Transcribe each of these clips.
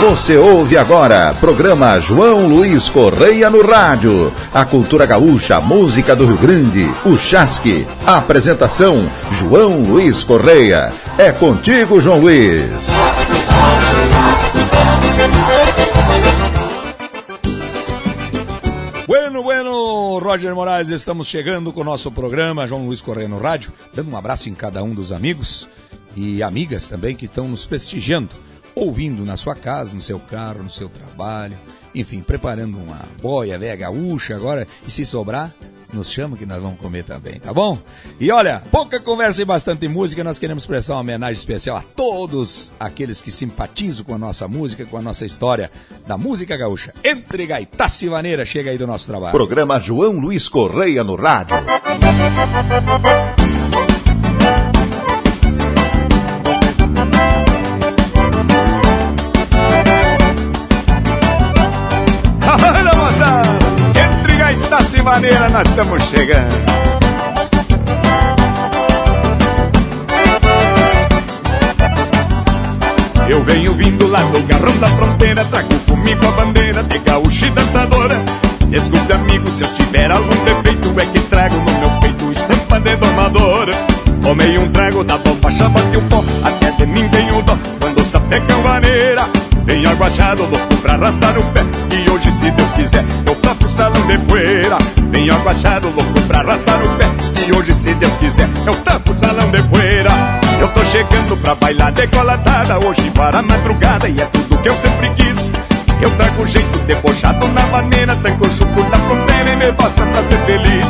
Você ouve agora, programa João Luiz Correia no rádio. A cultura gaúcha, a música do Rio Grande, o Chasque. Apresentação, João Luiz Correia. É contigo, João Luiz. Bueno, bueno, Roger Moraes, estamos chegando com o nosso programa João Luiz Correia no rádio, dando um abraço em cada um dos amigos e amigas também que estão nos prestigiando, ouvindo na sua casa, no seu carro, no seu trabalho, enfim, preparando uma boia velha gaúcha agora e se sobrar, nos chama que nós vamos comer também, tá bom? E olha, pouca conversa e bastante música, nós queremos prestar uma homenagem especial a todos aqueles que simpatizam com a nossa música, com a nossa história da música gaúcha. Entre Gaitaça Vaneira, chega aí do nosso trabalho. Programa João Luiz Correia no rádio. Vaneira nós estamos chegando. Eu venho vindo lá do garrão da fronteira Trago comigo a bandeira de gaúcha e dançadora. Desculpe amigo se eu tiver algum defeito É que trago no meu peito estampa de domadora Tomei um trago da bomba, chama de um pó Até de mim tenho dó. Quando sapeca vaneira Venho aguachado, louco pra arrastar o pé. E hoje se Deus quiser eu toco salão de poeira. Venho aguachado, louco pra arrastar o pé. E hoje se Deus quiser eu toco salão de poeira. Eu tô chegando pra bailar decolatada Hoje para a madrugada e é tudo que eu sempre quis. Eu trago jeito debochado na maneira Tango chuco da fronteira e me basta pra ser feliz.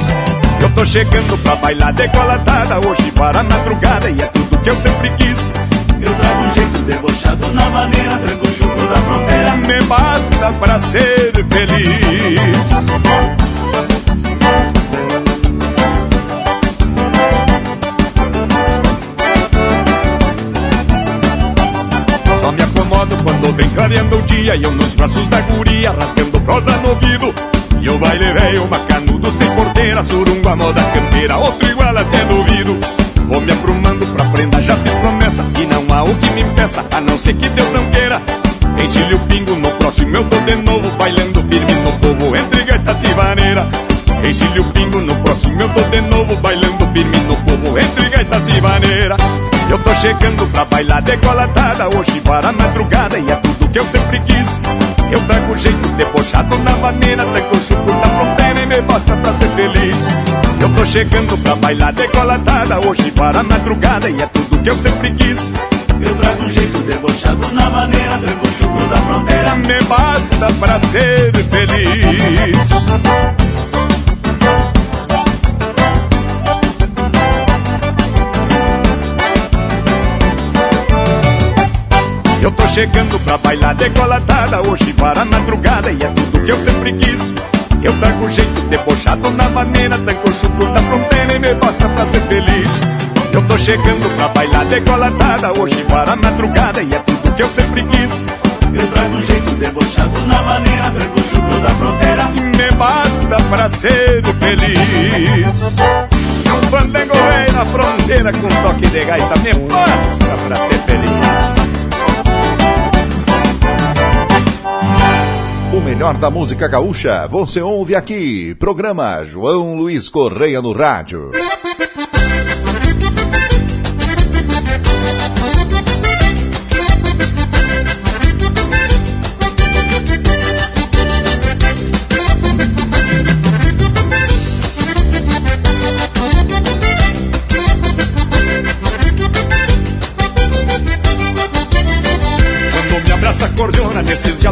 Eu tô chegando pra bailar decolatada Hoje para a madrugada e é tudo que eu sempre quis Eu trago um jeito debochado na maneira, o chucro da fronteira. Me basta pra ser feliz. Só me acomodo quando vem clareando o dia E eu nos braços da guria, rasgando prosa no ouvido. E o baile velho, bacanudo, sem porteira Surungo a moda campeira, outro igual até duvido. Vou me aprumando o que me impeça, a não ser que Deus não queira. Encilhe o pingo, no próximo eu tô de novo Bailando firme no povo, entre gaitas e vaneira. Encilhe o pingo, no próximo eu tô de novo Bailando firme no povo, entre gaitas e vaneira. Eu tô chegando pra bailar decolatada Hoje para a madrugada e é tudo que eu sempre quis. Eu trago jeito debochado na maneira Tranco o chuco da fronteira e me basta pra ser feliz. Eu tô chegando pra bailar decolatada Hoje para a madrugada e é tudo que eu sempre quis Eu trago um jeito debochado na maneira, tranco o chucro da fronteira. Me basta pra ser feliz. Eu tô chegando pra bailar decolatada Hoje para a madrugada e é tudo que eu sempre quis. Eu trago jeito debochado na maneira Tanco chuco da fronteira e me basta pra ser feliz Eu tô chegando pra bailar decolatada Hoje para a madrugada e é tudo que eu sempre quis Eu trago um jeito debochado na maneira, tranco da fronteira. Me basta pra ser feliz E um fandango velho na fronteira Com toque de gaita Me basta pra ser feliz O melhor da música gaúcha você ouve aqui. Programa João Luiz Correia no rádio.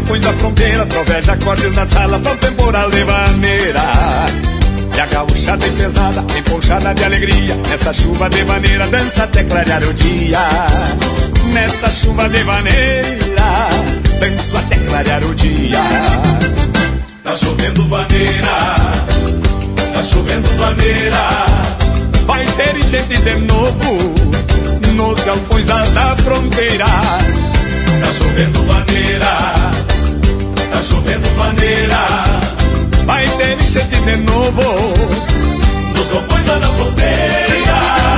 Galpões da fronteira Troveja acordes na sala pra temporal de maneira. E a é pesada, emponchada de alegria Nesta chuva de maneira, dança até clarear o dia. Nesta chuva de maneira, danço até clarear o dia. Tá chovendo vaneira, tá chovendo vaneira. Vai ter enchente de novo Nos galpões lá da fronteira. Tá chovendo vaneira, tá chovendo vaneira. Vai ter enchente de novo Nos galpões lá da fronteira.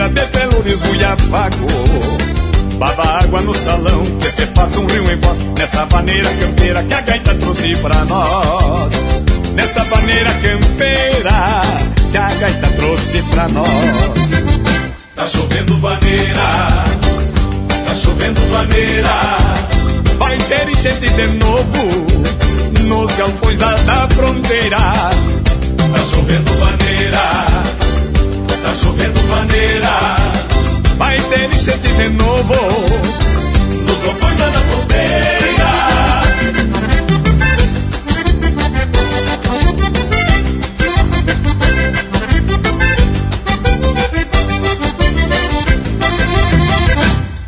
Inteira de pelo desguiavago Baba água no salão, que se faça um rio em voz Nessa maneira campeira que a gaita trouxe pra nós. Nesta maneira campeira que a gaita trouxe pra nós. Tá chovendo vaneira, tá chovendo vaneira. Vai ter enchente de novo nos galpões da, da fronteira. Tá chovendo vaneira, tá chovendo vaneira Vai ter enchente de novo Nos galpões da fronteira.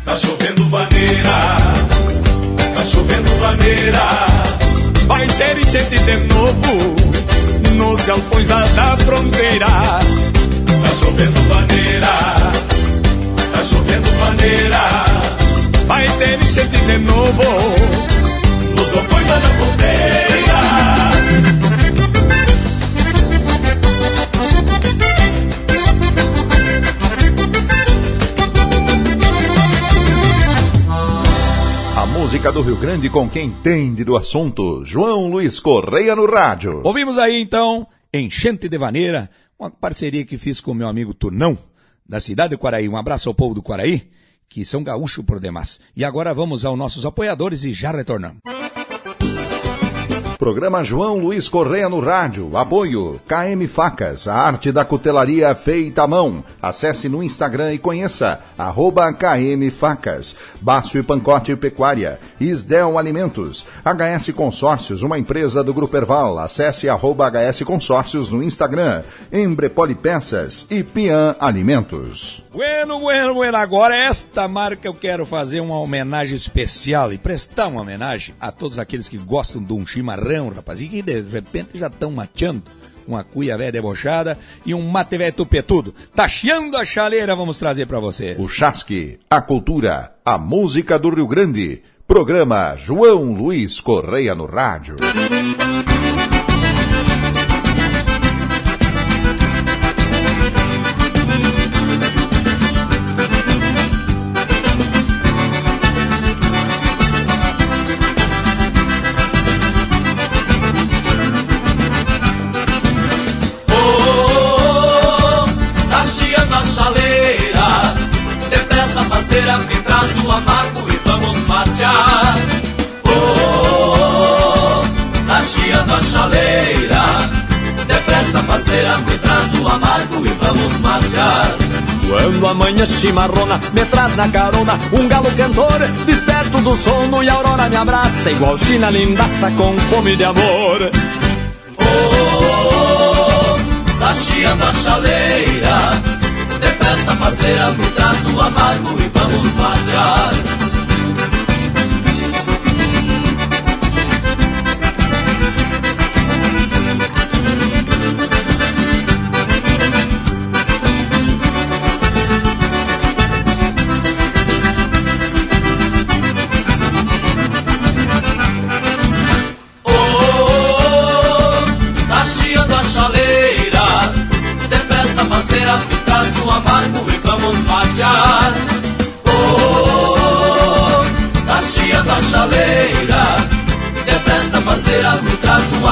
Tá chovendo vaneira, tá chovendo vaneira Vai ter enchente de novo nos galpões da, fronteira chovendo vaneira, tá chovendo vaneira Vai ter enchente de novo Nos galpões da fronteira A música do Rio Grande com quem entende do assunto. João Luiz Correia no rádio. Ouvimos aí então Enchente de Vaneira, uma parceria que fiz com o meu amigo Turnão, da cidade de Quaraí. Um abraço ao povo do Quaraí, que são gaúchos por demais. E agora vamos aos nossos apoiadores e já retornamos. Programa João Luiz Correia no rádio. Apoio KM Facas, a arte da cutelaria feita à mão. Acesse no Instagram e conheça arroba KM Facas. Baço e Pancote Pecuária. Isdel Alimentos. HS Consórcios, uma empresa do Grupo Erval. Acesse arroba HS Consórcios no Instagram. Embrepoli Peças e Pian Alimentos. Bueno, bueno, bueno, agora esta marca eu quero fazer uma homenagem especial e prestar uma homenagem a todos aqueles que gostam de um chimarrão, rapaz, e que de repente já estão mateando uma cuia velha debochada e um mate velho tupetudo. Tacheando a chaleira, vamos trazer para você. O Chasque, a cultura, a música do Rio Grande. Programa João Luiz Correia no rádio. Quando a manhã chimarrona me traz na carona um galo cantor, desperto do sono e a aurora me abraça, igual China lindaça com fome de amor. Oh, tá chiando a chaleira Depressa parceira, me traz o amargo e vamos matear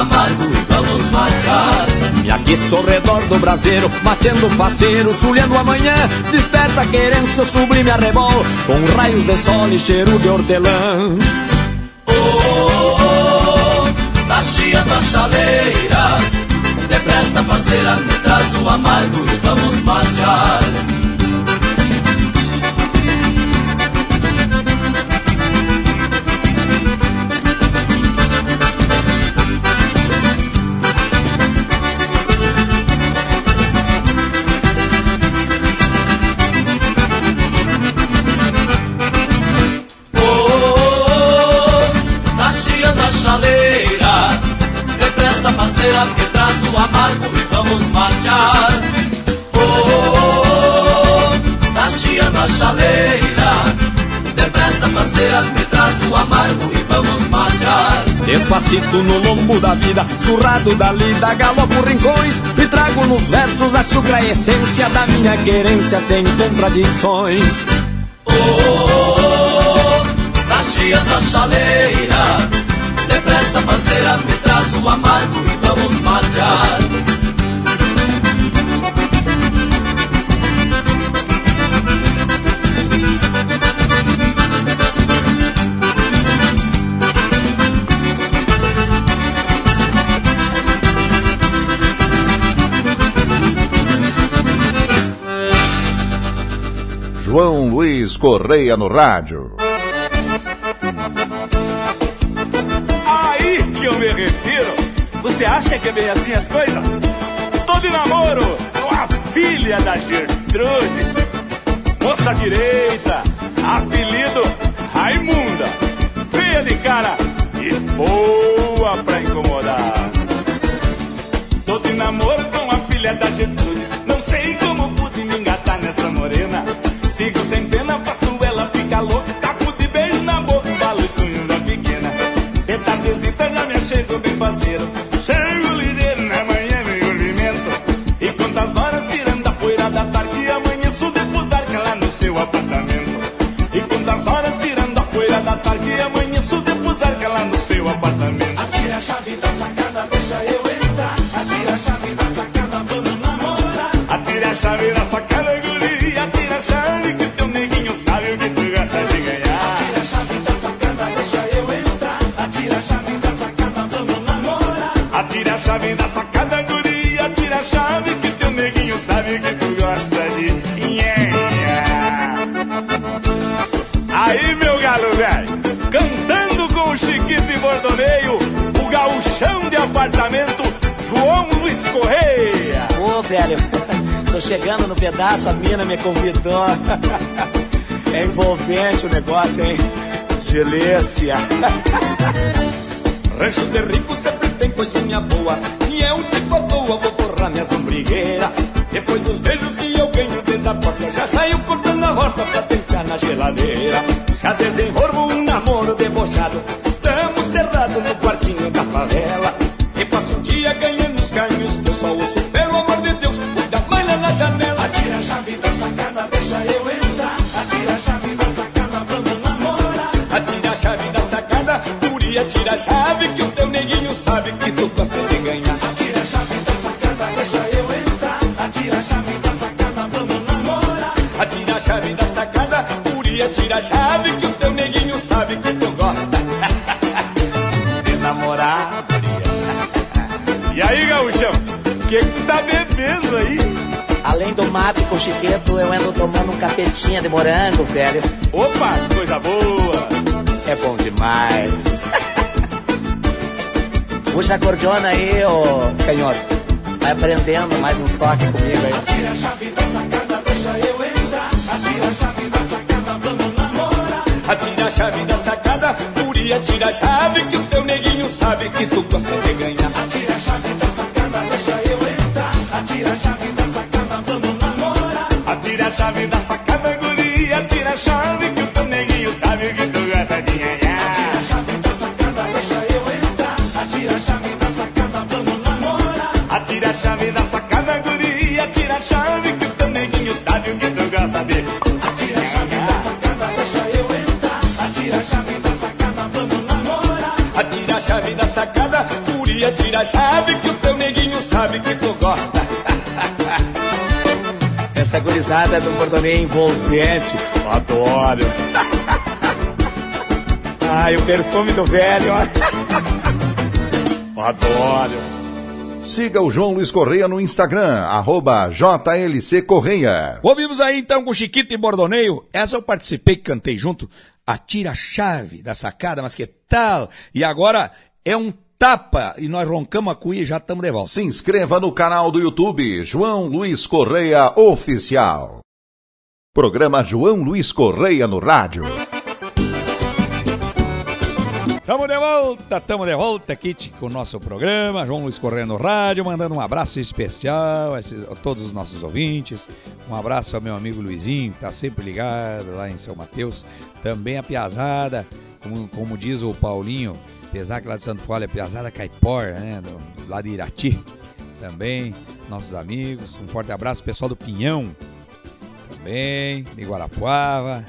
amargo e vamos matear. Me aqueço ao redor do braseiro, matando faceiro, chulhando amanhã, desperta querência sublime arrebol, com raios de sol e cheiro de hortelã. Oh, tá chiando a chaleira. Depressa parceira, me traz o amargo e vamos matear me traz o amargo e vamos matear Oh, tá chiando a chaleira Depressa parceira, me traz o amargo e vamos matear. Despacito no lombo da vida, surrado da lida, galopo rincões e trago nos versos a chucra essência da minha querência sem contradições. Oh, oh, oh, chiando a chaleira, depressa, parceira, me traz o amargo e vamos. João Luiz Correia no rádio. Aí que eu me refiro. Você acha que é bem assim as coisas? Tô de namoro com a filha da Gertrudes. Moça direita, apelido Raimunda. Feia de cara e boa pra incomodar. Tô de namoro com a filha da Gertrudes. Não sei como pude me engatar nessa morena. Sigo sem pena, faço ela ficar louca. Velho, tô chegando no pedaço, a mina me convidou. É envolvente o negócio, hein? Delícia. Rancho de rico sempre tem coisinha boa E é o tipo boa, vou borrar minhas lombrigueiras Depois dos beijos que eu ganho desde a porta Já saio cortando a horta pra tentar na geladeira Já desenvolvo um namoro debochado Tamo cerrado no quartinho da favela chave que o teu neguinho sabe que tu gosta de ganhar. Atira a chave da sacada, deixa eu entrar. Atira a chave da sacada, vamos namorar. Atira a chave da sacada, guria, tira a chave que o teu neguinho sabe que tu gosta de namorar. E aí, gauchão, o que que tu tá bebendo aí? Além do mato com chiqueto, eu ando tomando um capetinha de morango, velho. Opa, coisa boa. É bom demais. Puxa a cordiona aí, ô canhoto. Vai aprendendo mais uns toques comigo aí. Atira a chave da sacada, deixa eu entrar. Atira a chave da sacada, vamos namorar. Atira a chave da sacada, guria, tira a chave que o teu neguinho sabe que tu gosta de ganhar. Atira a chave da guria, tira a chave que o teu neguinho sabe que tu gosta. Essa gurizada do bordoneio envolvente. Eu adoro. Ai, o perfume do velho. ó. Adoro. Siga o João Luiz Correia no Instagram, arroba JLC Correia. Ouvimos aí então com Chiquito e Bordoneio. Essa eu participei, cantei junto. Atira a chave da sacada, mas que tal? E agora é um tapa e nós roncamos a cuia e já estamos de volta. Se inscreva no canal do YouTube João Luiz Correia Oficial. Programa João Luiz Correia no rádio. Tamo de volta, tamo de volta aqui com o nosso programa. João Luiz Correia no rádio, mandando um abraço especial a, esses, a, todos os nossos ouvintes. Um abraço ao meu amigo Luizinho, que tá sempre ligado lá em São Mateus. Também a Piazada, como, como diz o Paulinho, Pesac lá de Santo Folha, Piazada Caipora, né? Do, lá de Irati. Também, nossos amigos. Um forte abraço, pessoal do Pinhão. Também, de Guarapuava.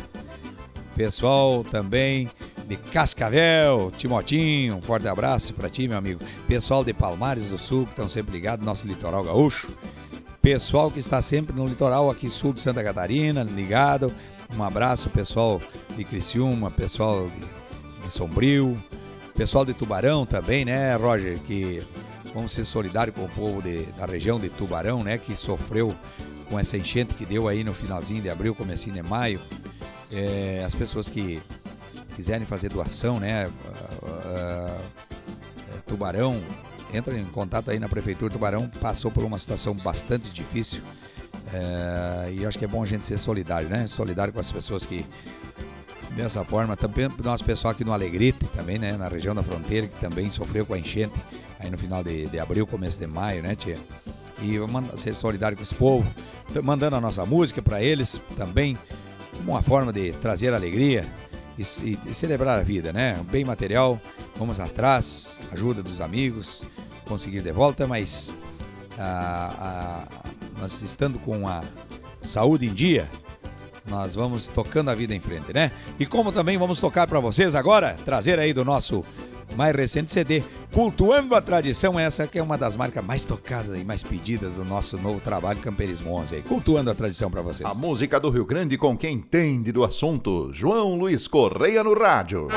Pessoal também de Cascavel, Timotinho, um forte abraço para ti, meu amigo. Pessoal de Palmares do Sul, que estão sempre ligados no nosso litoral gaúcho. Pessoal que está sempre no litoral aqui sul de Santa Catarina, ligado. Um abraço, pessoal de Criciúma, pessoal de, de Sombrio, pessoal de Tubarão também, né, Roger? Que vamos ser solidários com o povo de, da região de Tubarão, né? Que sofreu com essa enchente que deu aí no finalzinho de abril, comecinho de maio. É, as pessoas que quiserem fazer doação, né? Tubarão, entra em contato aí na Prefeitura. Tubarão passou por uma situação bastante difícil. Uh, e acho que é bom a gente ser solidário, né? Solidário com as pessoas que dessa forma, também nosso pessoal aqui no Alegrete, também, né? Na região da fronteira, que também sofreu com a enchente aí no final de, de abril, começo de maio, né, tia? E vamos ser solidário com esse povo, mandando a nossa música para eles também, como uma forma de trazer alegria, e, e, e celebrar a vida, né? Bem material, vamos atrás, ajuda dos amigos, conseguir de volta, mas a, a, nós estando com a saúde em dia, nós vamos tocando a vida em frente, né? E como também vamos tocar para vocês agora, trazer aí do nosso mais recente CD, Cultuando a Tradição, essa que é uma das marcas mais tocadas e mais pedidas do nosso novo trabalho Camperismo 11, aí, Cultuando a Tradição para vocês. A música do Rio Grande com quem entende do assunto, João Luiz Correia no rádio.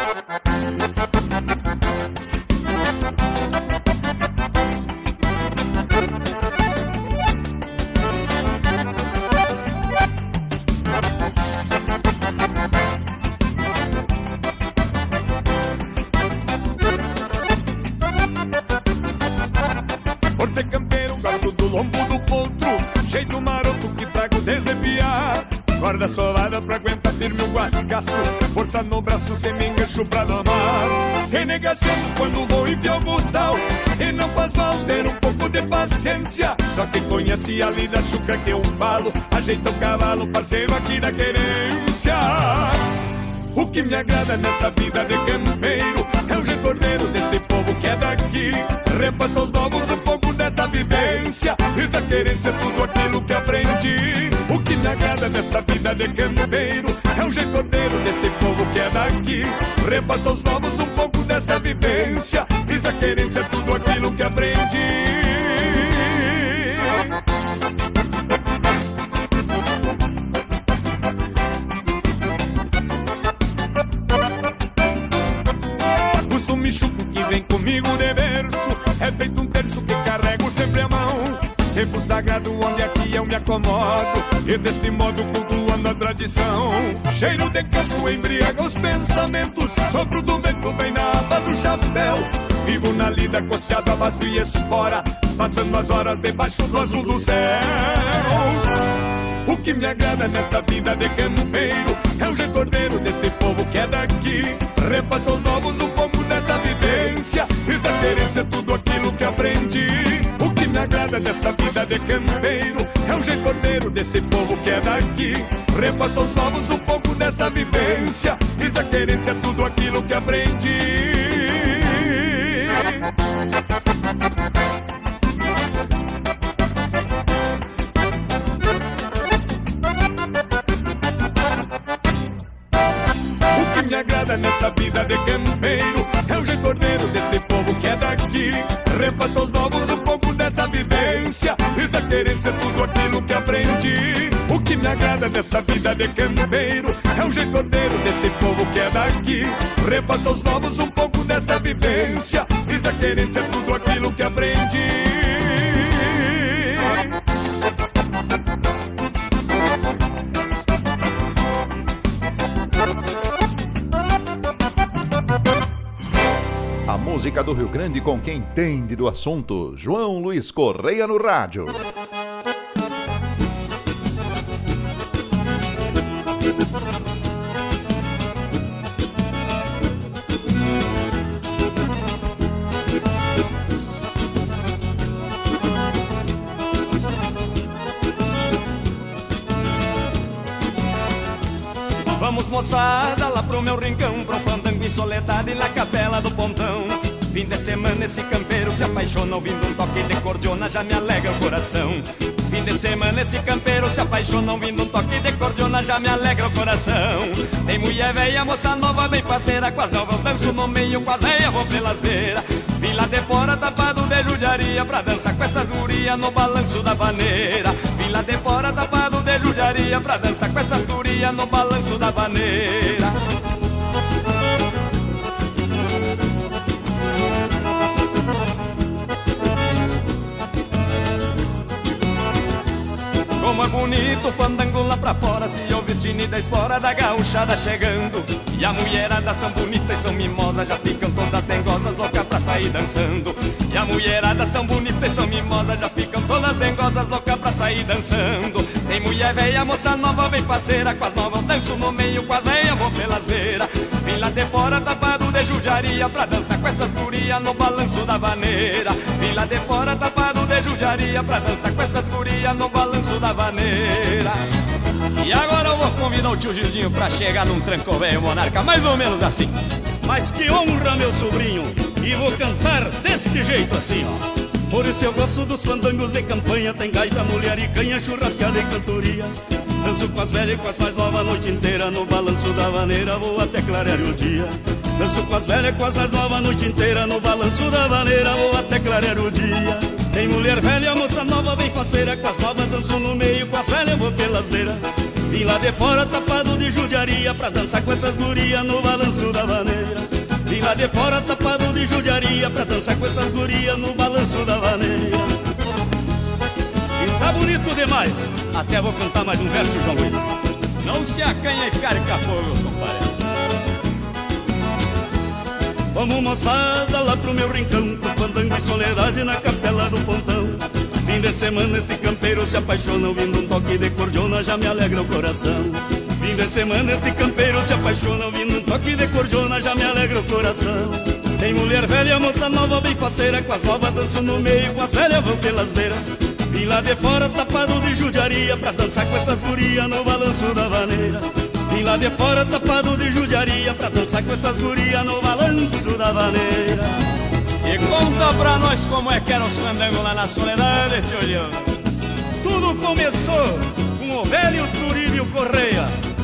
Corda solada pra aguentar firme o guascaço Força no braço, sem me engancho pra domar. Sem negação quando vou enfiar o buçal E não faz mal ter um pouco de paciência. Só quem conhece a lida chucra que eu falo. Ajeita o cavalo, parceiro aqui da querência. O que me agrada nessa vida de campeiro É o jeito desse povo que é daqui. Repassa aos novos um pouco dessa vivência. E da querência tudo aquilo que aprendi. O que agrada nessa vida de campeiro É o jeito desse povo que é daqui. Repassa aos novos um pouco dessa vivência. E da querência tudo aquilo que aprendi. Comigo de É feito um terço que carrego sempre a mão. Tempo sagrado onde aqui eu me acomodo E desse modo cultuando a tradição Cheiro de campo embriaga os pensamentos. Sopro do vento vem na aba do chapéu. Vivo na lida costeado a vaso e espora Passando as horas debaixo do azul do céu. O que me agrada nessa vida de campeiro É o jeito desse povo que é daqui. Repassa aos novos um pouco dessa vivência E da querência tudo aquilo que aprendi me agrada nessa vida de campeiro. É o jeito desse povo que é daqui. Repassa aos novos um pouco dessa vivência E da querência tudo aquilo que aprendi me agrada nessa vida de campeiro. É o jeito ordeiro desse povo que é daqui. Repassa aos novos um pouco dessa vivência E da querência tudo aquilo que aprendi. O que me agrada nessa vida de campeiro É o jeito ordeiro desse povo que é daqui. Repassa aos novos um pouco dessa vivência E da querência tudo aquilo que aprendi música do Rio Grande com quem entende do assunto, João Luiz Correia no rádio. Vamos moçada lá pro meu rincão, pro fandango em soledade na capela do pontão. Fim de semana esse campeiro se apaixona Ouvindo um toque de cordiona já me alegra o coração. Fim de semana esse campeiro se apaixona Ouvindo um toque de cordiona já me alegra o coração. Tem mulher velha, moça nova, bem parceira Com as novas danço no meio, com as velhas vou pelas beiras. Vim lá de fora tapado de judiaria Pra dançar com essas gurias no balanço da vaneira. Vim lá de fora tapado de judiaria Pra dançar com essas gurias no balanço da vaneira bonito fandango lá pra fora Se ouvir tine da espora da gauchada chegando. E a mulherada são bonitas e são mimosas Já ficam todas dengosas, louca pra sair dançando. E a mulherada são bonitas e são mimosas Já ficam todas dengosas, louca pra sair dançando Tem mulher velha, moça nova, bem parceira Com as novas danço no meio, com as velhas vou pelas beiras. Vim lá de fora tapado de judiaria Pra dançar com essas gurias no balanço da vaneira. Vim lá de fora tapado de judiaria Pra dançar com essas gurias no balanço da vaneira. E agora eu vou convidar o tio Gildinho Pra chegar num tranco velho monarca Mais ou menos assim. Mas que honra, meu sobrinho E vou cantar deste jeito assim, ó por isso eu gosto dos fandangos de campanha. Tem gaita, mulher e canha, churrascada e cantoria. Danço com as velhas e com as mais novas a noite inteira. No balanço da vaneira vou até clarear o dia. Danço com as velhas e com as mais novas a noite inteira. No balanço da vaneira vou até clarear o dia. Tem mulher velha, moça nova, bem faceira. Com as novas danço no meio, com as velhas vou pelas beiras. Vim lá de fora tapado de judiaria Pra dançar com essas gurias no balanço da vaneira lá de fora tapado de judiaria Pra dançar com essas gurias no balanço da vaneira. E tá bonito demais. Até vou cantar mais um verso, João Luiz. Não se acanha e carca fogo, compadre. Vamos moçada lá pro meu rincão Pro fandango e soledade na capela do pontão. Fim de semana este campeiro se apaixona Ouvindo um toque de cordiona já me alegra o coração. Fim de semana este campeiro se apaixona Ouvindo toque de cordiona já me alegra o coração. Tem mulher velha, moça nova, bem faceira Com as novas danço no meio, com as velhas vão pelas beiras. Vim lá de fora tapado de judiaria Pra dançar com essas gurias no balanço da vaneira. Vim lá de fora tapado de judiaria Pra dançar com essas gurias no balanço da vaneira. E conta pra nós como é que era os fandangos lá na soledade, tio Leão. Tudo começou com o velho Turíbio Correia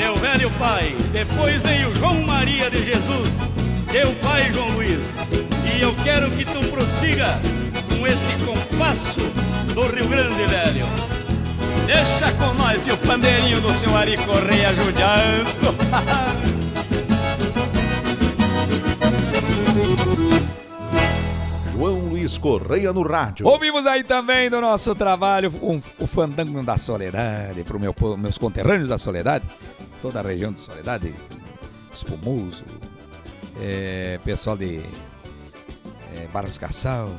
meu velho pai. Depois veio João Maria de Jesus, teu pai João Luiz. E eu quero que tu prossiga com esse compasso do Rio Grande, velho. Deixa com nós e o pandeirinho do seu Ari Correia judiando. João Luiz Correia no rádio. Ouvimos aí também do nosso trabalho um, o Fandango da Soledade, para meu, meus conterrâneos da Soledade, toda a região de Soledade, Espumoso, é, pessoal de é, Barras Cassal,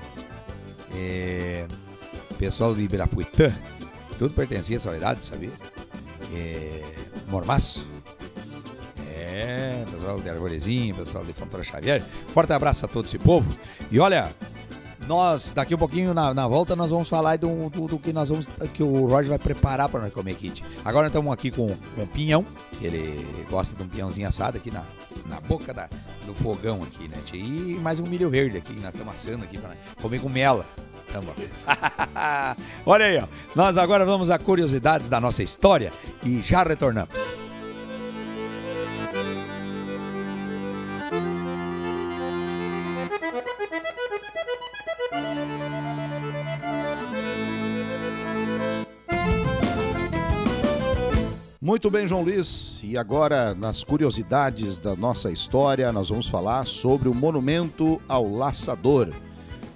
é, pessoal de Ibirapuitã, tudo pertencia à Soledade, sabia? É, Mormaço, é, pessoal de Arvorezinho, pessoal de Fontoura Xavier. Forte abraço a todo esse povo. E olha, nós, daqui um pouquinho na, na volta, nós vamos falar do, do, do, que nós vamos. que o Roger vai preparar para nós comer kit. Agora nós estamos aqui com, com pinhão, ele gosta de um pinhãozinho assado aqui na, na boca da, do fogão aqui, né? E mais um milho verde aqui, que nós estamos assando aqui para comer com mela. Olha aí, ó. Nós agora vamos a curiosidades da nossa história e já retornamos. Muito bem, João Luiz. E agora, nas curiosidades da nossa história, nós vamos falar sobre o Monumento ao Laçador,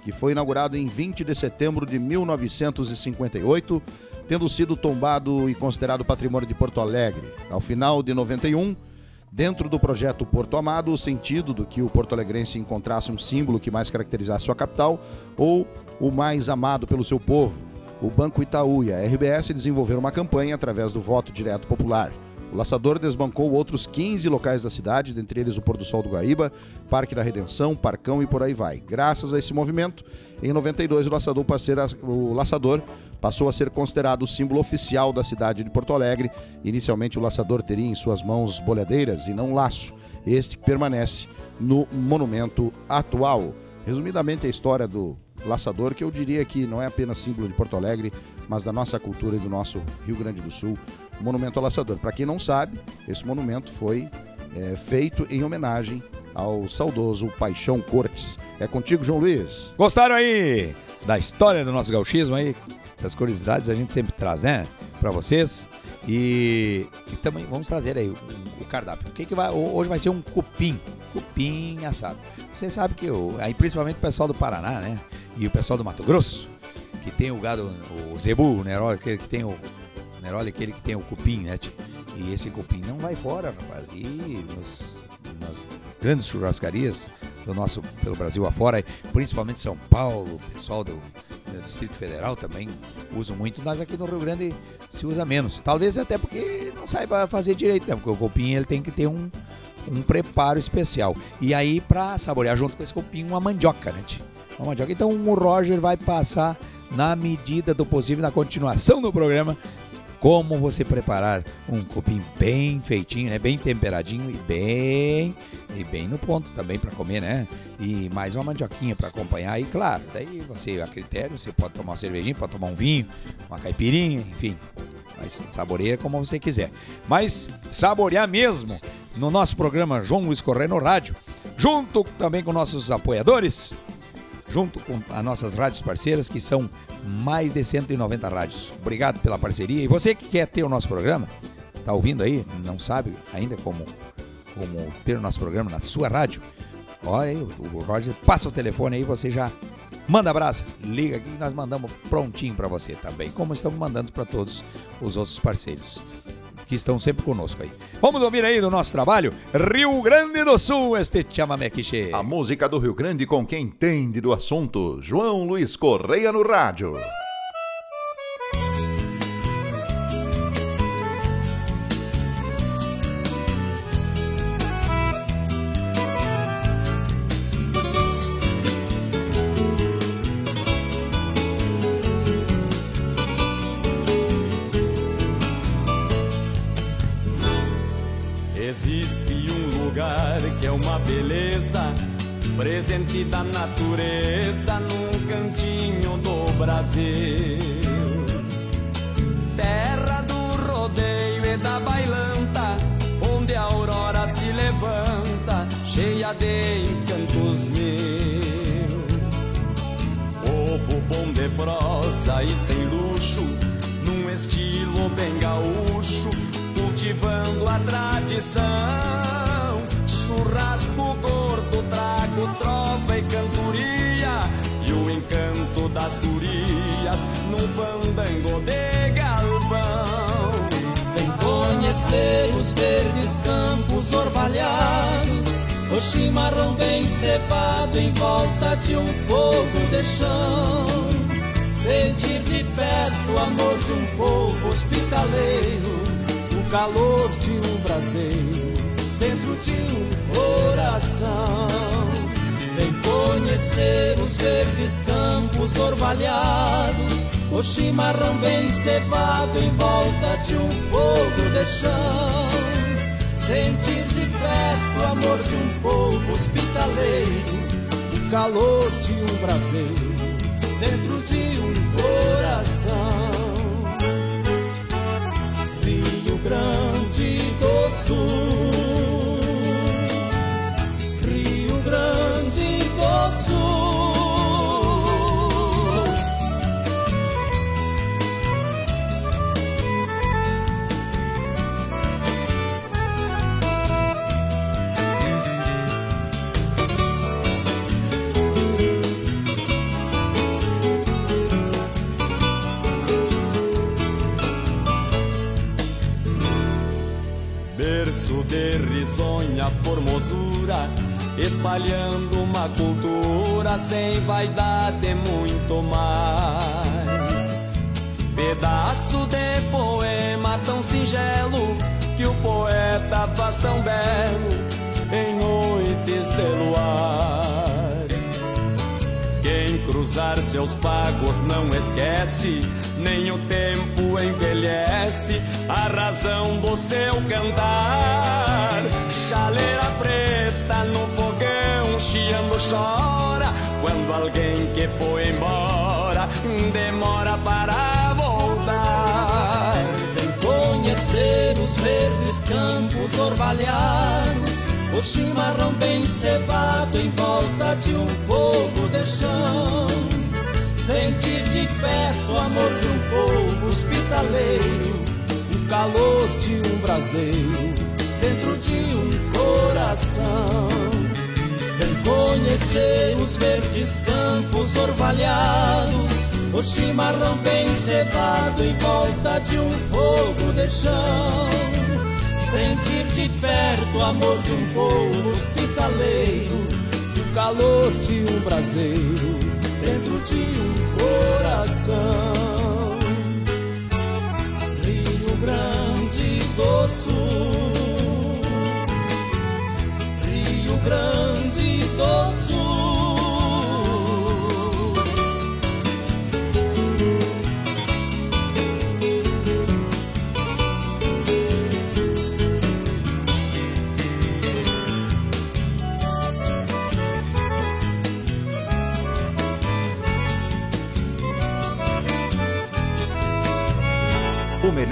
que foi inaugurado em 20 de setembro de 1958, tendo sido tombado e considerado patrimônio de Porto Alegre. Ao final de 91, dentro do projeto Porto Amado, o sentido do que o porto-alegrense encontrasse um símbolo que mais caracterizasse sua capital ou o mais amado pelo seu povo o Banco Itaú e a RBS desenvolveram uma campanha através do voto direto popular. O laçador desbancou outros 15 locais da cidade, dentre eles o Pôr do Sol do Guaíba, Parque da Redenção, Parcão e por aí vai. Graças a esse movimento, em 92 o laçador, o laçador passou a ser considerado o símbolo oficial da cidade de Porto Alegre. Inicialmente o laçador teria em suas mãos bolhadeiras e não laço, este que permanece no monumento atual. Resumidamente a história do laçador, que eu diria que não é apenas símbolo de Porto Alegre, mas da nossa cultura e do nosso Rio Grande do Sul, o Monumento ao Laçador. Para quem não sabe, esse monumento foi é, feito em homenagem ao saudoso Paixão Cortes. É contigo, João Luiz. Gostaram aí da história do nosso gauchismo aí? Essas curiosidades a gente sempre traz, né? Para vocês. E, e, também vamos trazer aí o, o cardápio. O que, que vai. Hoje vai ser um cupim. Cupim assado. Você sabe que o, aí principalmente o pessoal do Paraná, né? E o pessoal do Mato Grosso, que tem o gado, o zebu, né? Aquele que tem o. Neroli, aquele que tem o cupim, né? E esse cupim não vai fora, rapaz. E nos, nas grandes churrascarias do nosso, pelo Brasil afora, principalmente São Paulo, o pessoal do, do Distrito Federal também usam muito. Nós aqui no Rio Grande se usa menos. Talvez até porque não saiba fazer direito, né? Porque o cupim ele tem que ter um, um preparo especial. E aí, para saborear junto com esse cupim, uma mandioca, né? Uma mandioca. Então o Roger vai passar na medida do possível, na continuação do programa, como você preparar um cupim bem feitinho, né? Bem temperadinho e bem e bem no ponto também para comer, né? E mais uma mandioquinha para acompanhar. E claro, daí você a critério, você pode tomar uma cervejinha, pode tomar um vinho, uma caipirinha, enfim. Mas saboreia como você quiser. Mas saborear mesmo no nosso programa João Luiz Correia no rádio, junto também com nossos apoiadores, junto com as nossas rádios parceiras, que são mais de 190 rádios. Obrigado pela parceria. E você que quer ter o nosso programa, tá ouvindo aí, não sabe ainda como, como ter o nosso programa na sua rádio, olha aí, o Roger passa o telefone aí, você já manda abraço, liga aqui e nós mandamos prontinho para você também, como estamos mandando para todos os outros parceiros que estão sempre conosco aí. Vamos ouvir aí do nosso trabalho, Rio Grande do Sul, este chamamé quiche. A música do Rio Grande com quem entende do assunto, João Luiz Correia no rádio. Verdes campos orvalhados, o chimarrão bem cevado em volta de um fogo de chão. Sentir de perto o amor de um povo hospitaleiro, o calor de um braseiro dentro de um coração. Rio Grande do Sul, risonha formosura, espalhando uma cultura sem vaidade muito mais. Pedaço de poema tão singelo que o poeta faz tão belo em noites de luar. Quem cruzar seus pagos não esquece nem o tempo envelhece a razão do seu cantar. Chaleira preta no fogão, chiando chora, quando alguém que foi embora demora para voltar. Vem conhecer os verdes campos orvalhados. O chimarrão bem cevado em volta de um fogo de chão sentir de perto o amor brasileiro, o calor de um braseiro dentro de um coração. Reconhecer os verdes campos orvalhados, o chimarrão bem cevado em volta de um fogo de chão. Sentir de perto o amor de um povo hospitaleiro, o calor de um braseiro dentro de um coração. Grande do Sul, Rio Grande do Sul.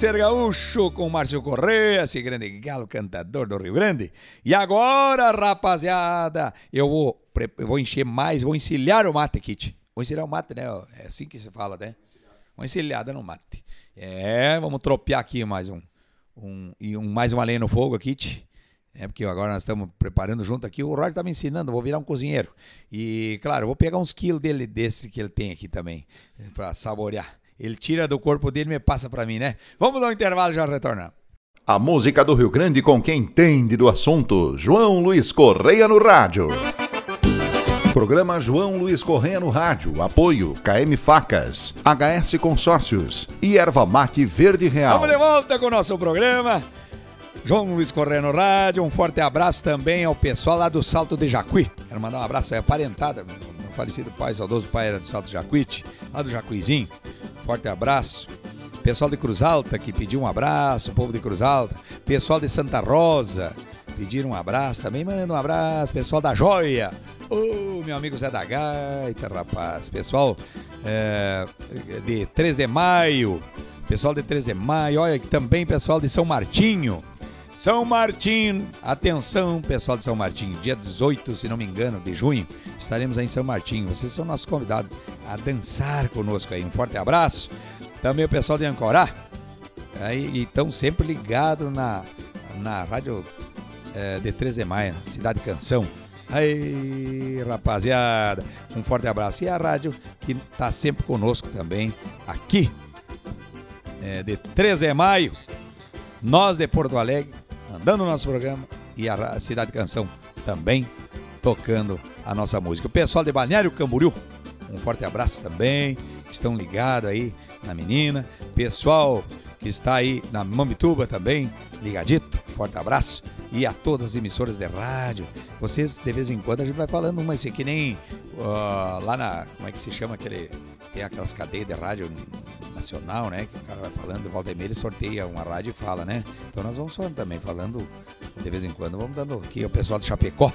Ser Gaúcho com Márcio Correia, esse grande galo cantador do Rio Grande. E agora, rapaziada, eu vou, eu vou encher mais, vou encilhar o mate, Kit. Vou encilhar o mate, né? É assim que se fala, né? Uma encilhada no mate. É, vamos tropear aqui mais um, um, e um mais uma lenha no fogo, Kit. É porque agora nós estamos preparando junto aqui. O Roger tá me ensinando, vou virar um cozinheiro. E, claro, vou pegar uns quilos dele, desse que ele tem aqui também, para saborear. Ele tira do corpo dele e me passa para mim, né? Vamos dar um intervalo e já retornamos. A música do Rio Grande com quem entende do assunto. João Luiz Correia no rádio. Programa João Luiz Correia no rádio. Apoio KM Facas, HS Consórcios e Erva Mate Verde Real. Vamos de volta com o nosso programa. João Luiz Correia no rádio. Um forte abraço também ao pessoal lá do Salto de Jacuí. Quero mandar um abraço aí, a parentada. Meu falecido pai, saudoso pai era do Salto Jacuíte, lá do Jacuizinho. Forte abraço. Pessoal de Cruz Alta que pediu um abraço, povo de Cruz Alta. Pessoal de Santa Rosa pediram um abraço também. Manda um abraço. Pessoal da Joia. Ô, meu amigo Zé da Gaita, rapaz. Pessoal é, de 3 de maio. Pessoal de 3 de maio. Olha, também pessoal de São Martinho. São Martinho, atenção pessoal de São Martinho, dia 18, se não me engano, de junho, estaremos aí em São Martinho. Vocês são nossos convidados a dançar conosco aí. Um forte abraço. Também o pessoal de Ancorá, aí estão sempre ligados na, na rádio é, de 13 de maio, Cidade Canção. Aí, rapaziada, um forte abraço. E a rádio que está sempre conosco também, aqui, é, de 13 de maio, nós de Porto Alegre, mandando o nosso programa, e a Cidade Canção também tocando a nossa música. O pessoal de Balneário Camboriú, um forte abraço também, estão ligados aí na menina. Pessoal que está aí na Mambituba também, ligadito, forte abraço. E a todas as emissoras de rádio. Vocês, de vez em quando, a gente vai falando uma, assim, que nem uh, lá na. Como é que se chama aquele. Tem aquelas cadeias de rádio nacional, né? Que o cara vai falando, meia, ele sorteia uma rádio e fala, né? Então nós vamos falando também, falando de vez em quando, vamos dando aqui o pessoal de Chapecó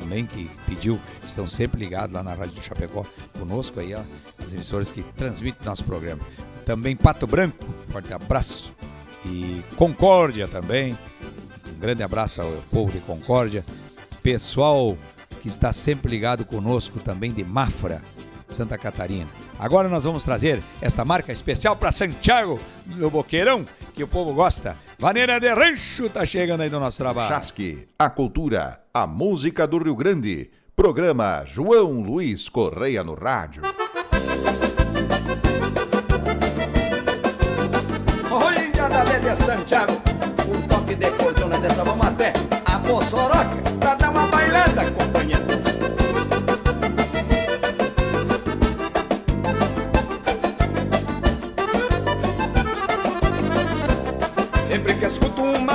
também que pediu, estão sempre ligados lá na Rádio de Chapecó conosco aí, ó, as emissoras que transmitem nosso programa. Também Pato Branco, forte abraço. E Concórdia também, um grande abraço ao povo de Concórdia. Pessoal que está sempre ligado conosco também de Mafra, Santa Catarina. Agora nós vamos trazer esta marca especial para Santiago do Boqueirão, que o povo gosta. Vaneira de Rancho tá chegando aí no nosso trabalho. Chasque, a cultura, a música do Rio Grande. Programa João Luiz Correia no rádio. Oi, da de Santiago, um toque de cordona dessa vamos até a Bossoroca pra dar uma bailada, companheiro.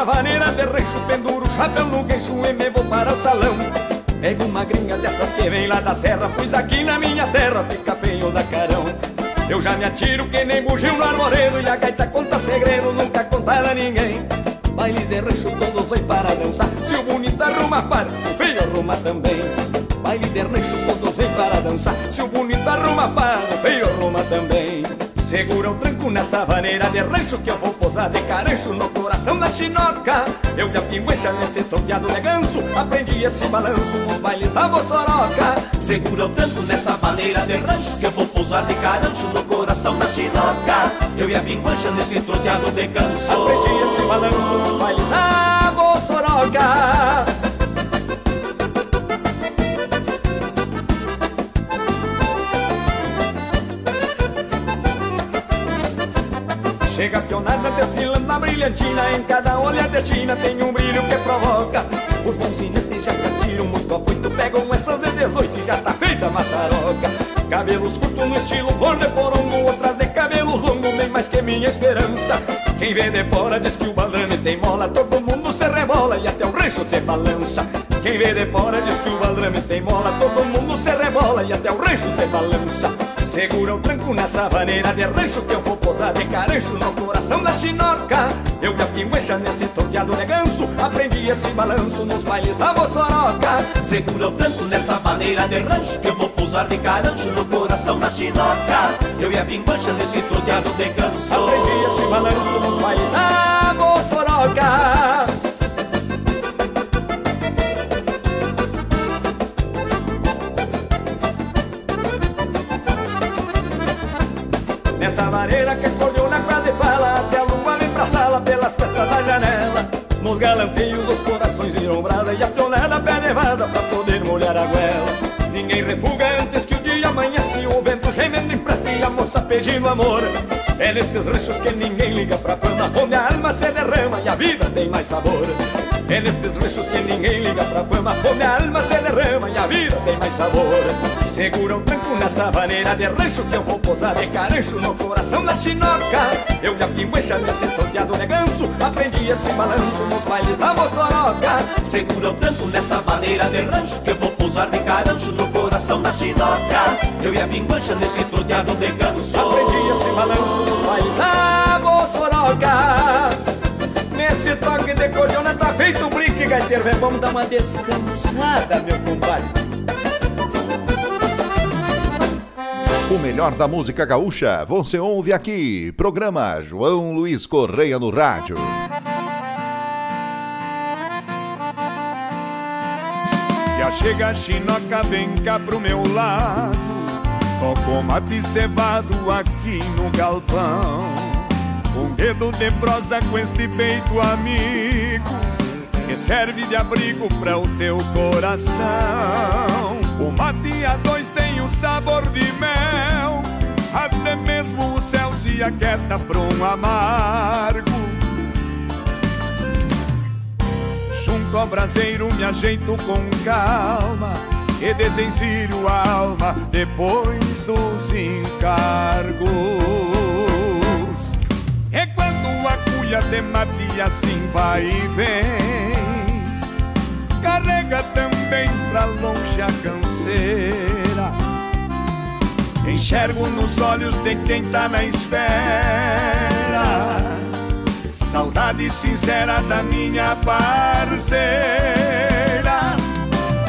Vaneira de rancho, penduro chapéu no queixo e me vou para o salão. Pego uma gringa dessas que vem lá da serra, pois aqui na minha terra fica feio da carão. Eu já me atiro que nem bugio no arvoredo e a gaita conta segredo, nunca contar a ninguém. Baile de rancho todos vêm para dançar, se o bonito arruma par, o feio arruma também. Baile de rancho todos vêm para dançar, se o bonito arruma par, o feio arruma também. Segura o tranco nessa vaneira de rancho que eu vou posar de carancho no coração da chinoca. Eu e a pinguecha nesse troqueado de ganso, aprendi esse balanço nos bailes da Bossoroca. Segura o tranco nessa vaneira de rancho que eu vou pousar de carancho no coração da chinoca. Eu e a pinguancha nesse troteado de ganso. Aprendi esse balanço nos bailes da Bossoroca. Chega pionada desfilando na brilhantina. Em cada olhar de China tem um brilho que provoca. Os bons jinetes já se atiram muito afoito. Pegam essas de 18 e já tá feita a maçaroca. Cabelos curtos no estilo flor de porongo. Outras de cabelos longos, bem mais que minha esperança. Quem vê de fora diz que o balame tem mola. Todo mundo se rebola e até o rancho se balança. Quem vê de fora diz que o balame tem mola. Todo mundo se rebola e até o rancho se balança Segura o tranco nessa vaneira de rancho Que eu vou posar de carancho no coração da chinoca. Eu e a pinguecha nesse toqueado de ganso Aprendi esse balanço nos bailes da moçoroca. Segura o tranco nessa maneira de rancho Que eu vou pousar de carancho no coração da chinoca. Eu e a pinguecha nesse toqueado de ganso. Aprendi esse balanço nos bailes da moçoroca Nessa vareira que acordeona quase fala Até a lua vem pra sala pelas festas da janela Nos galanteios os corações viram brasa E a pionera pé nevada pra poder molhar a goela Ninguém refuga antes que o dia amanhece O vento gemendo em pressa e a moça pedindo amor. É nestes ranchos que ninguém liga pra fama Onde a alma se derrama e a vida tem mais sabor. É nestes ranchos que ninguém liga pra fama Onde a alma se derrama e a vida tem mais sabor. Segura o tranco nessa vaneira de rancho Que eu vou posar de carancho no coração da chinoca. Eu e a pinguecha nesse toteado de ganso Aprendi esse balanço nos bailes da moçoroca. Segura o tranco nessa maneira de rancho Que eu vou pousar de carancho no coração da chinoca Eu e a pinguecha nesse toteado de ganso Aprendi esse balanço nos bailes da moçoroca Nesse toque de cordiona tá feito o brinque, gaiteiro. Vem, vamos dar uma descansada, meu compadre. O melhor da música gaúcha você ouve aqui. Programa João Luiz Correia no Rádio. Chega a chinoca, vem cá pro meu lado. Toco mate cevado aqui no galpão. Um dedo de prosa com este peito amigo Que serve de abrigo para o teu coração O mate a dois tem o sabor de mel Até mesmo o céu se aquieta pra um amargo Junto ao braseiro me ajeito com calma E desencilho a alma depois dos encargos. É quando a cuia de mate assim vai e vem Carrega também pra longe a canseira. Enxergo nos olhos de quem tá na espera Saudade sincera da minha parceira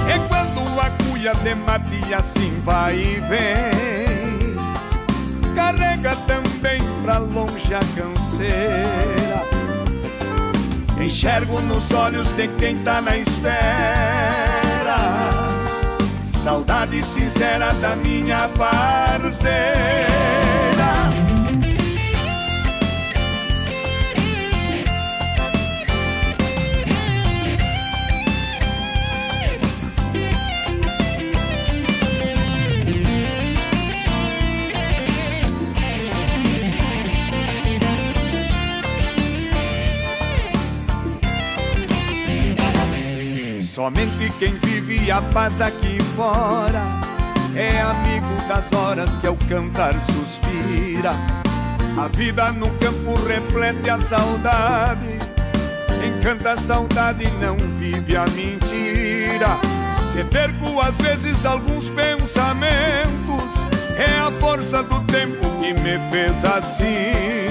É quando a cuia de mate assim vai e vem carrega também pra longe a canseira. Enxergo nos olhos de quem tá na espera. Saudade sincera da minha parceira. Somente quem vive a paz aqui fora é amigo das horas que ao cantar suspira. A vida no campo reflete a saudade. Quem canta a saudade não vive a mentira. Se perco às vezes alguns pensamentos, é a força do tempo que me fez assim.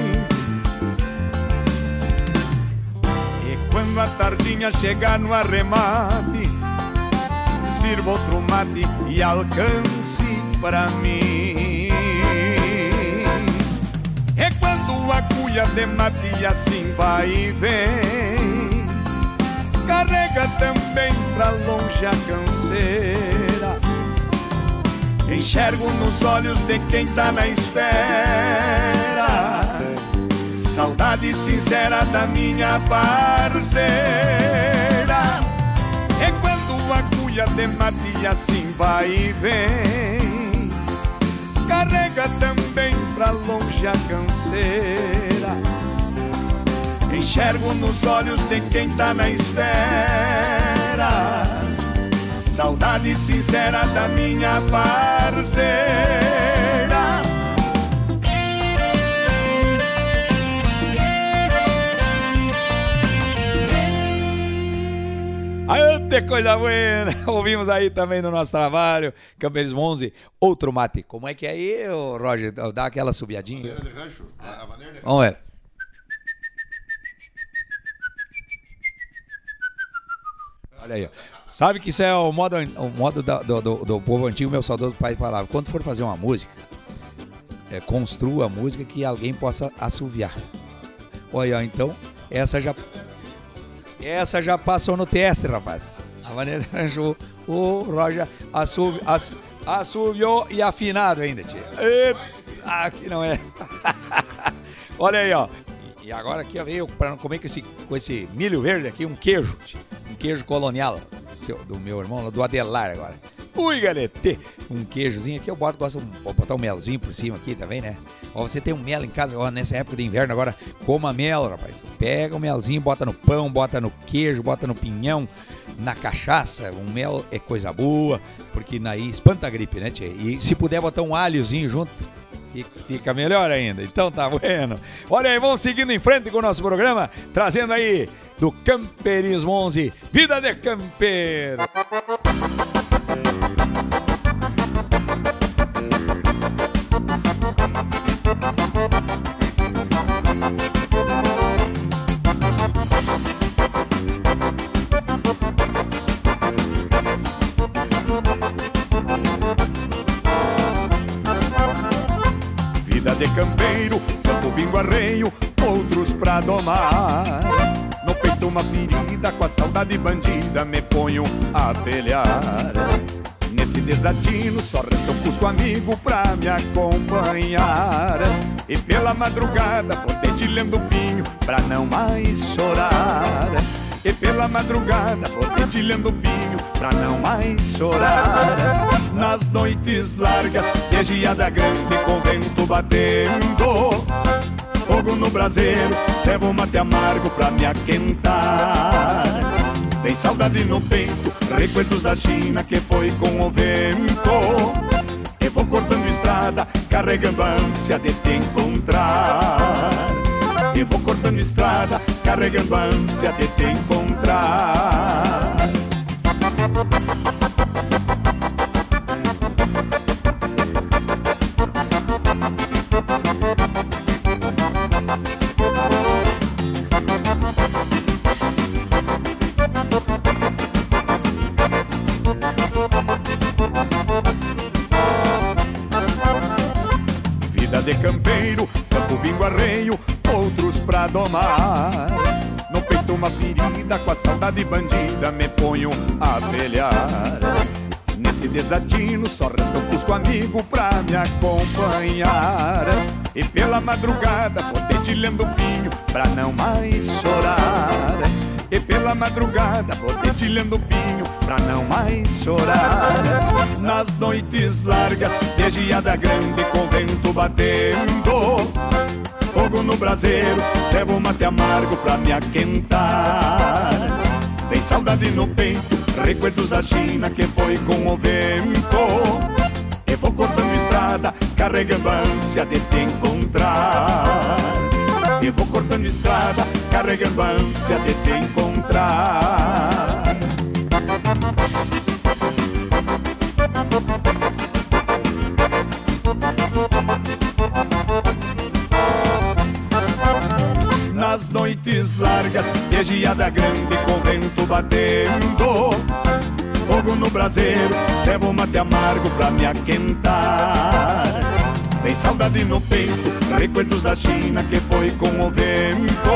Quando a tardinha chegar no arremate. Sirva outro mate e alcance pra mim. É quando a cuia de mate assim vai e vem. Carrega também pra longe a canseira. Enxergo nos olhos de quem tá na espera Saudade sincera da minha parceira. É quando a cuia de mate assim vai e vem. Carrega também pra longe a canseira. Enxergo nos olhos de quem tá na espera. Saudade sincera da minha parceira Aê, coisa buena! Ouvimos aí também no nosso trabalho, Campeonismo 11, outro mate. Como é que é aí, Roger? Dá aquela subiadinha. de rancho, a, a maneira de Vamos ver. Olha aí, ó. Sabe que isso é o modo, o modo da- do, do- do povo antigo, meu saudoso pai falava. Quando for fazer uma música, é, construa a música que alguém possa assoviar. Olha, ó, então, essa já. Essa já passou no teste, rapaz. A maneira arranjou o Roger assovi, ass, assoviou e afinado ainda, tia. Aqui não é. Olha aí, ó. E agora aqui veio para comer com esse, com esse milho verde aqui, um queijo. tia. Um queijo colonial. seu- do meu irmão, do Adelar agora. Ui, galete! Um queijozinho aqui, eu boto, gosto de botar um melzinho por cima aqui também, né? Ó, você tem um mel em casa, ó, nessa época de inverno agora, coma mel, rapaz. Pega o melzinho, bota no pão, bota no queijo, bota no pinhão, na cachaça. Um mel é coisa boa, porque naí espanta a gripe, né, tchê? E se puder botar um alhozinho junto, fi- fica melhor ainda. Então tá bueno. Olha aí, vamos seguindo em frente com o nosso programa, trazendo aí do Camperismo 11, Vida de Camper. Pra domar. No peito uma ferida, com a saudade bandida, me ponho a pelear. Nesse desatino, só resta um cusco amigo pra me acompanhar. E pela madrugada, vou dedilhando pinho pra não mais chorar. E pela madrugada, vou dedilhando pinho pra não mais chorar. Nas noites largas, de geada grande com vento batendo. Fogo no braseiro, servo mate amargo pra me aquentar. Tem saudade no peito, recuerdos da China que foi com o vento. Eu vou cortando estrada, carregando a ânsia de te encontrar. Eu vou cortando estrada, carregando a ânsia de te encontrar. Domar. No peito uma ferida, com a saudade bandida, me ponho a pelear. Nesse desatino, só resta um cusco amigo pra me acompanhar. E pela madrugada, vou dedilhando pinho pra não mais chorar. E pela madrugada, vou dedilhando pinho pra não mais chorar. Nas noites largas, de geada grande com vento batendo. Fogo no braseiro, servo mate amargo pra me aquentar. Tem saudade no peito, recuerdos da China que foi com o vento. Eu vou cortando estrada, carregando a ânsia de te encontrar. Eu vou cortando estrada, carregando a ânsia de te encontrar. Noites largas, de geada grande com vento batendo. Fogo no braseiro, servo mate amargo pra me aquentar. Tem saudade no peito, recuerdos da China que foi com o vento.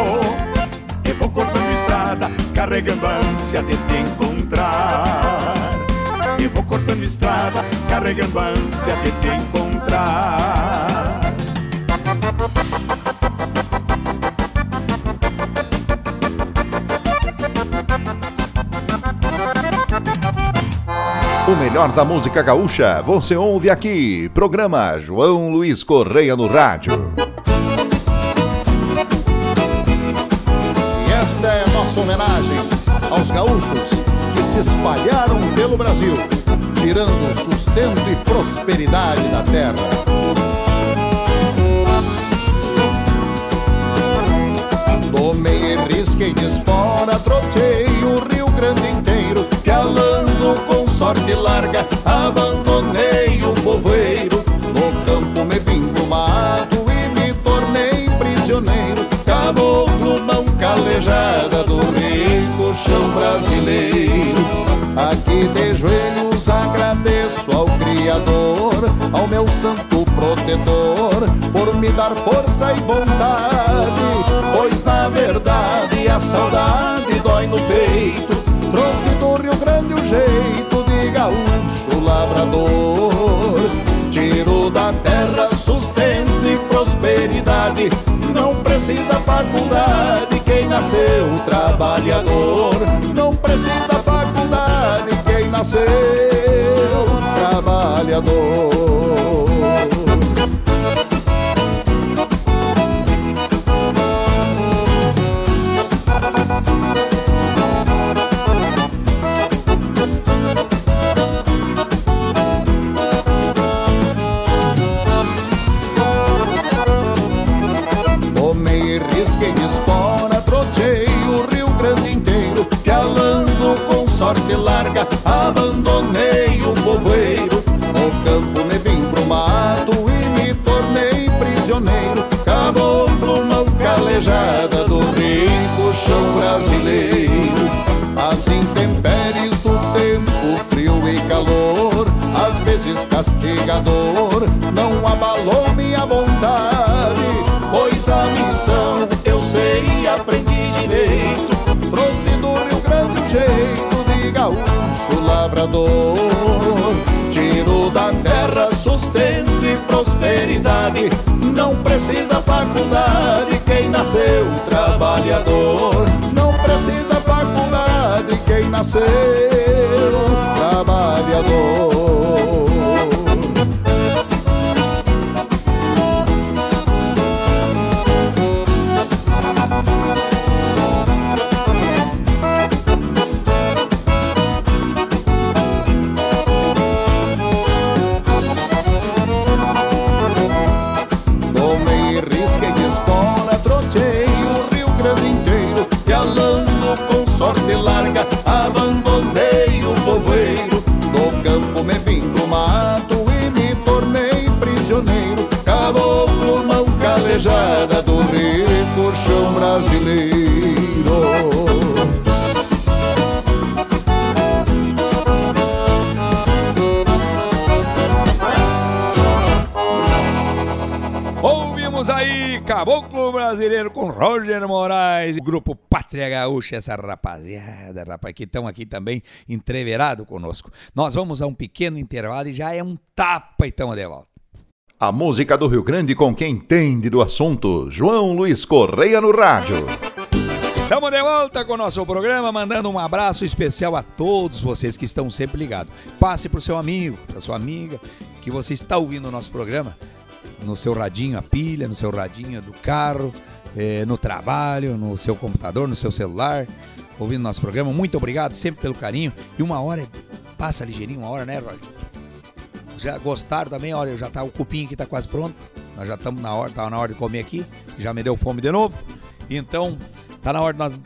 Eu vou cortando estrada, carregando a ânsia de te encontrar. Eu vou cortando estrada, carregando a ânsia de te encontrar. O melhor da música gaúcha você ouve aqui. Programa João Luiz Correia no Rádio. E esta é nossa homenagem aos gaúchos que se espalharam pelo Brasil, tirando sustento e prosperidade da terra. Tomei, risquei de espora, trotei o Rio Grande inteiro. Sorte larga, abandonei o povoeiro. No campo me vim pro mato e me tornei prisioneiro. Caboclo, mão calejada do rico chão brasileiro. Aqui de joelhos agradeço ao Criador, ao meu santo protetor, por me dar força e vontade. Pois na verdade a saudade dói no peito. Trouxe do Rio Grande o jeito precisa faculdade quem nasceu trabalhador. Não precisa faculdade quem nasceu trabalhador. Prosperidade. Não precisa faculdade quem nasceu trabalhador. Não precisa faculdade quem nasceu trabalhador. Caboclo Brasileiro com Roger Moraes, grupo Pátria Gaúcha, essa rapaziada, rapaz, que estão aqui também entreverado conosco. Nós vamos a um pequeno intervalo e já é um tapa e estamos de volta. A música do Rio Grande com quem entende do assunto. João Luiz Correia no rádio. Estamos de volta com o nosso programa, mandando um abraço especial a todos vocês que estão sempre ligados. Passe para o seu amigo, para sua amiga, que você está ouvindo o nosso programa no seu radinho a pilha, no seu radinho do carro, eh, no trabalho, no seu computador, no seu celular, ouvindo nosso programa. Muito obrigado sempre pelo carinho. E uma hora, passa ligeirinho, uma hora, né, Roger? Já gostaram também? Olha, já tá o cupim aqui tá quase pronto. Nós já estamos na hora, tá na hora de comer aqui. Já me deu fome de novo. Então, tá na hora de nós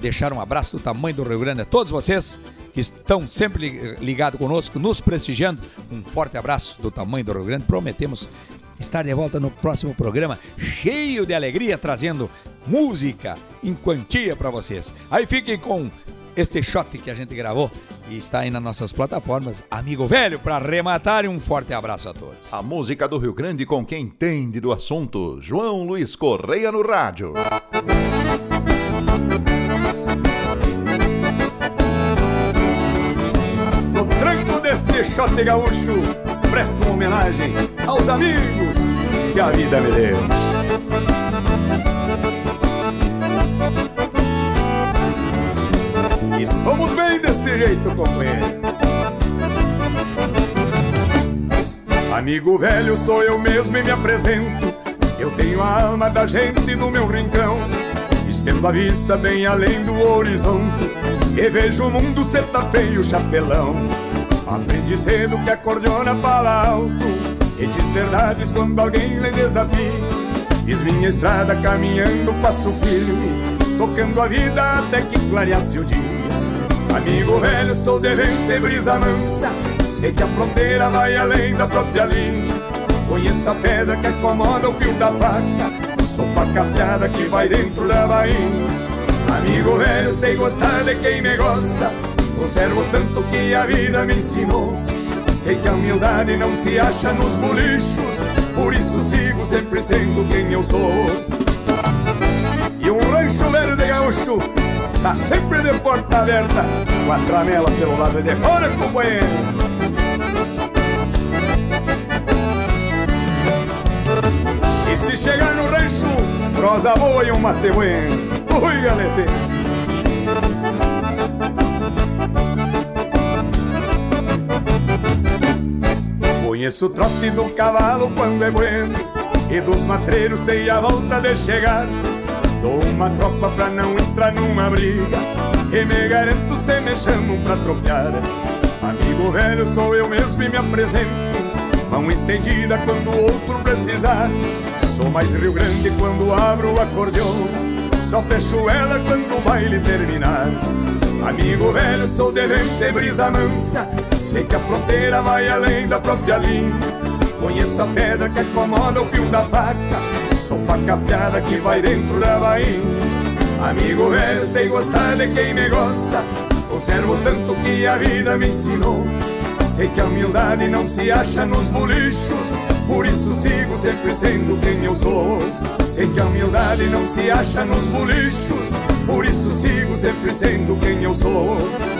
deixar um abraço do tamanho do Rio Grande a todos vocês que estão sempre li- ligados conosco, nos prestigiando. Um forte abraço do tamanho do Rio Grande. Prometemos estar de volta no próximo programa, cheio de alegria, trazendo música em quantia para vocês. Aí fiquem com este shot que a gente gravou e está aí nas nossas plataformas. Amigo velho, para arrematar, e um forte abraço a todos. A música do Rio Grande com quem entende do assunto. João Luiz Correia no rádio. No tranco deste shot gaúcho, presto uma homenagem aos amigos que a vida me deu. E somos bem deste jeito, companheiro. Amigo velho, sou eu mesmo e me apresento. Eu tenho a alma da gente no meu rincão. Estendo a vista bem além do horizonte. E vejo o mundo ser tapeio chapelão. Aprendi cedo que a cordiona fala alto. E diz verdades quando alguém lhe desafia. Fiz minha estrada caminhando passo firme. Tocando a vida até que clareasse o dia. Amigo velho, sou de vento e brisa mansa Sei que a fronteira vai além da própria linha Conheço a pedra que acomoda o fio da faca Sou faca afiada que vai dentro da bainha Amigo velho, sei gostar de quem me gosta Conservo tanto que a vida me ensinou. Sei que a humildade não se acha nos bolichos Por isso sigo sempre sendo quem eu sou. E um rancho velho de gaúcho Tá sempre de porta aberta Com a tramela pelo lado de fora, companheiro. E se chegar no rancho Prosa boa e um mate bueno Ui, galete Conheço o trote do cavalo quando é bueno E dos matreiros sei a volta de chegar. Dou uma tropa pra não entrar numa briga E me garanto se me chamam pra tropear. Amigo velho sou eu mesmo e me apresento Mão estendida quando o outro precisar. Sou mais Rio Grande quando abro o acordeão Só fecho ela quando o baile terminar Amigo velho, sou de vento e brisa mansa. Sei que a fronteira vai além da própria linha. Conheço a pedra que acomoda o fio da faca. Sou faca afiada que vai dentro da bainha. Amigo velho, sei gostar de quem me gosta. Conservo tanto que a vida me ensinou Sei que a humildade não se acha nos bolichos Por isso sigo sempre sendo quem eu sou. Sei que a humildade não se acha nos bolichos Por isso sigo sempre sendo quem eu sou